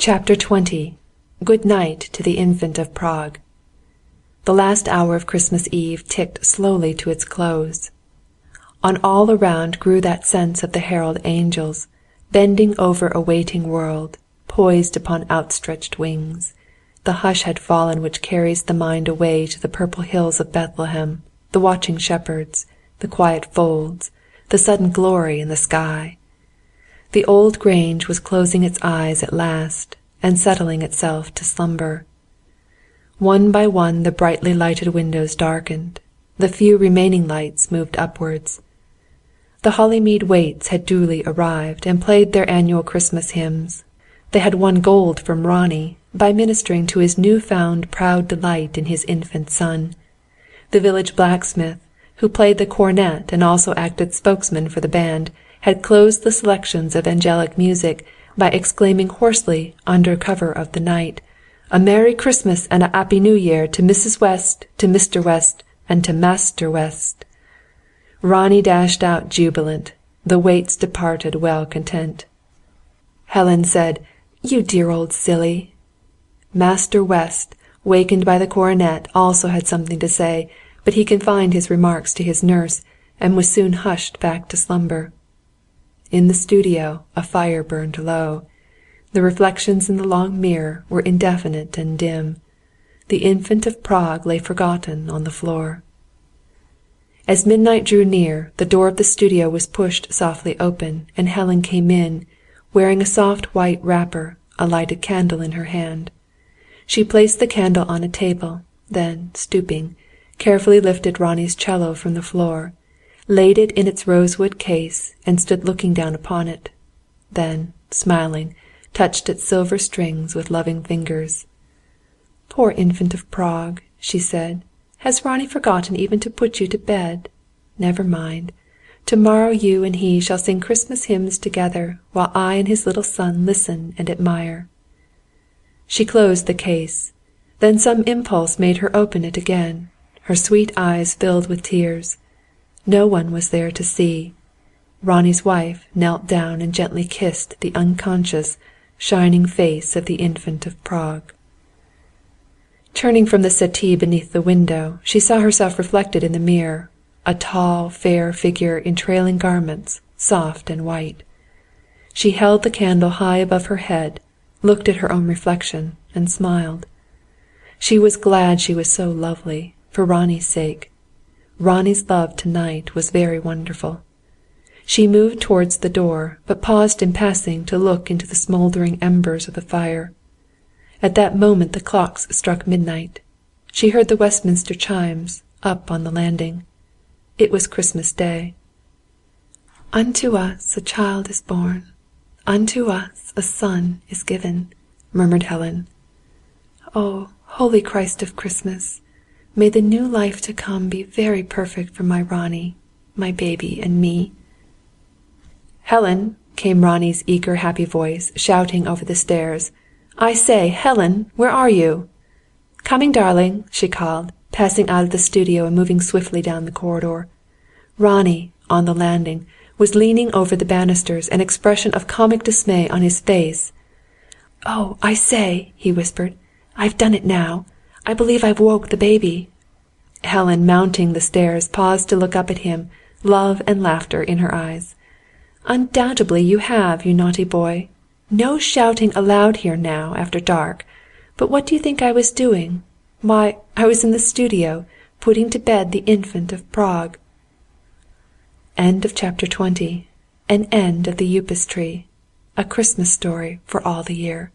CHAPTER XX GOOD NIGHT TO THE INFANT OF PRAGUE The last hour of Christmas Eve ticked slowly to its close. On all around grew that sense of the herald angels, bending over a waiting world, poised upon outstretched wings. The hush had fallen which carries the mind away to the purple hills of Bethlehem, the watching shepherds, the quiet folds, the sudden glory in the sky. The old Grange was closing its eyes at last, and settling itself to slumber. One by one the brightly lighted windows darkened, the few remaining lights moved upwards. The Hollymead Waits had duly arrived and played their annual Christmas hymns. They had won gold from Ronnie by ministering to his new found proud delight in his infant son. The village blacksmith, who played the cornet and also acted spokesman for the band, had closed the selections of angelic music by exclaiming hoarsely under cover of the night, "A Merry Christmas and a 'Appy New Year to Mrs. West, to Mr. West, and to Master West!" Ronnie dashed out jubilant. The Waits departed well content. Helen said, "You dear old silly!" Master West, wakened by the cornet, also had something to say, but he confined his remarks to his nurse, and was soon hushed back to slumber. In the studio a fire burned low. The reflections in the long mirror were indefinite and dim. The Infant of Prague lay forgotten on the floor. As midnight drew near, the door of the studio was pushed softly open, and Helen came in, wearing a soft white wrapper, a lighted candle in her hand. She placed the candle on a table, then, stooping, carefully lifted Ronnie's 'cello from the floor laid it in its rosewood case, and stood looking down upon it; then, smiling, touched its silver strings with loving fingers. "Poor Infant of Prague!" she said. "Has Ronnie forgotten even to put you to bed? Never mind. To morrow you and he shall sing Christmas hymns together, while I and his little son listen and admire." She closed the case. Then some impulse made her open it again. Her sweet eyes filled with tears. No one was there to see. Ronnie's wife knelt down and gently kissed the unconscious, shining face of the Infant of Prague. Turning from the settee beneath the window, she saw herself reflected in the mirror, a tall, fair figure in trailing garments, soft and white. She held the candle high above her head, looked at her own reflection, and smiled. She was glad she was so lovely, for Ronnie's sake. Ronnie's love to night was very wonderful. She moved towards the door, but paused in passing to look into the smouldering embers of the fire. At that moment the clocks struck midnight. She heard the Westminster chimes, up on the landing. It was Christmas Day. "Unto us a child is born, unto us a son is given," murmured Helen. "Oh, holy Christ of Christmas! May the new life to come be very perfect for my Ronnie, my baby and me." "Helen!" came Ronnie's eager happy voice, shouting over the stairs. "I say, Helen, where are you?" "Coming, darling," she called, passing out of the studio and moving swiftly down the corridor. Ronnie, on the landing, was leaning over the banisters, an expression of comic dismay on his face. "Oh, I say!" he whispered. "I've done it now! I believe I've woke the baby." Helen, mounting the stairs, paused to look up at him, love and laughter in her eyes. "Undoubtedly you have, you naughty boy! No shouting allowed here now, after dark. But what do you think I was doing? Why, I was in the studio, putting to bed the Infant of Prague." End of Chapter 20 An End of the Upas Tree A Christmas Story for all the year.